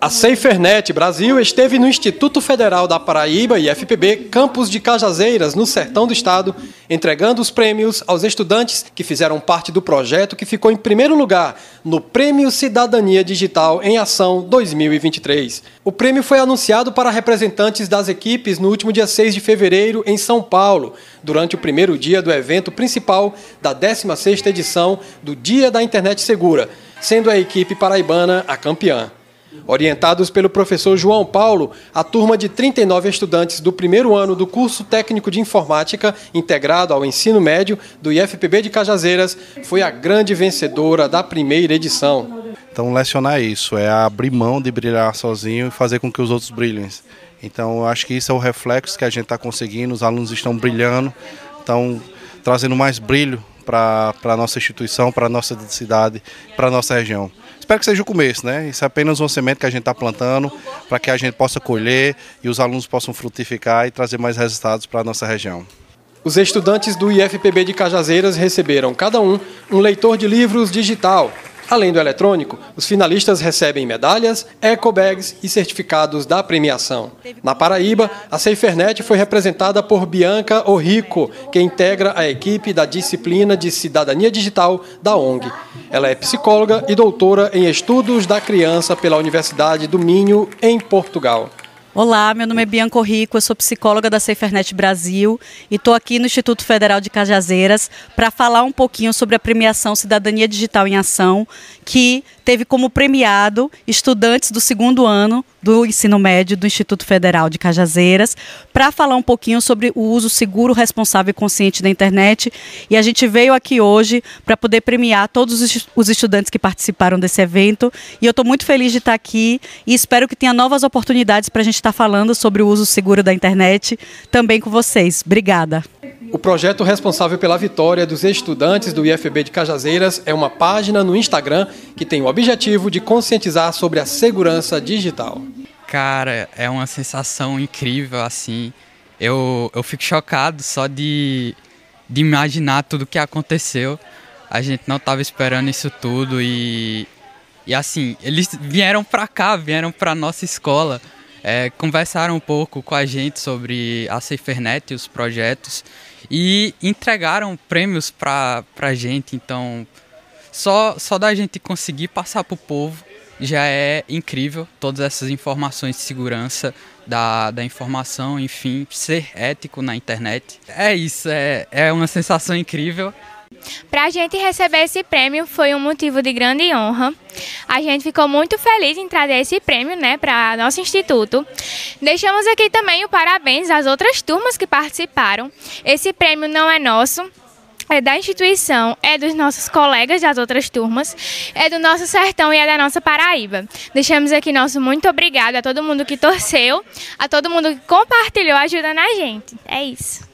A SaferNet Brasil esteve no Instituto Federal da Paraíba e FPB Campus de Cajazeiras, no sertão do estado, entregando os prêmios aos estudantes que fizeram parte do projeto que ficou em primeiro lugar no Prêmio Cidadania Digital em Ação 2023. O prêmio foi anunciado para representantes das equipes no último dia 6 de fevereiro em São Paulo, durante o primeiro dia do evento principal da 16ª edição do Dia da Internet Segura, sendo a equipe paraibana a campeã. Orientados pelo professor João Paulo, a turma de 39 estudantes do primeiro ano do curso técnico de informática integrado ao ensino médio do IFPB de Cajazeiras foi a grande vencedora da primeira edição. Então, lecionar é isso é abrir mão de brilhar sozinho e fazer com que os outros brilhem. Então, eu acho que isso é o reflexo que a gente está conseguindo, os alunos estão brilhando, estão trazendo mais brilho para a nossa instituição, para a nossa cidade, para a nossa região. Espero que seja o começo, né? Isso é apenas um semente que a gente está plantando para que a gente possa colher e os alunos possam frutificar e trazer mais resultados para a nossa região. Os estudantes do IFPB de Cajazeiras receberam, cada um, um leitor de livros digital, Além do eletrônico, os finalistas recebem medalhas, ecobags e certificados da premiação. Na Paraíba, a SaferNet foi representada por Bianca Orrico, que integra a equipe da disciplina de Cidadania Digital da ONG. Ela é psicóloga e doutora em Estudos da Criança pela Universidade do Minho, em Portugal. Olá, meu nome é Bianca Rico, eu sou psicóloga da SaferNet Brasil e estou aqui no Instituto Federal de Cajazeiras para falar um pouquinho sobre a premiação Cidadania Digital em Ação, que teve como premiado estudantes do segundo ano do ensino médio do Instituto Federal de Cajazeiras, para falar um pouquinho sobre o uso seguro, responsável e consciente da internet. E a gente veio aqui hoje para poder premiar todos os estudantes que participaram desse evento. E eu estou muito feliz de estar aqui e espero que tenha novas oportunidades para a gente estar falando sobre o uso seguro da internet também com vocês. Obrigada. O projeto responsável pela vitória dos estudantes do IFB de Cajazeiras é uma página no Instagram que tem o objetivo de conscientizar sobre a segurança digital. Cara, é uma sensação incrível assim. Eu, eu fico chocado só de, de imaginar tudo que aconteceu. A gente não estava esperando isso tudo e, e assim, eles vieram para cá, vieram para nossa escola, é, conversaram um pouco com a gente sobre a SaferNet e os projetos e entregaram prêmios para a gente. Então, só, só da gente conseguir passar para o povo já é incrível todas essas informações de segurança da, da informação, enfim, ser ético na internet. É isso, é, é uma sensação incrível. Para a gente receber esse prêmio foi um motivo de grande honra. A gente ficou muito feliz em trazer esse prêmio né, para nosso instituto. Deixamos aqui também o parabéns às outras turmas que participaram. Esse prêmio não é nosso, é da instituição, é dos nossos colegas das outras turmas, é do nosso sertão e é da nossa Paraíba. Deixamos aqui nosso muito obrigado a todo mundo que torceu, a todo mundo que compartilhou ajudando a gente. É isso.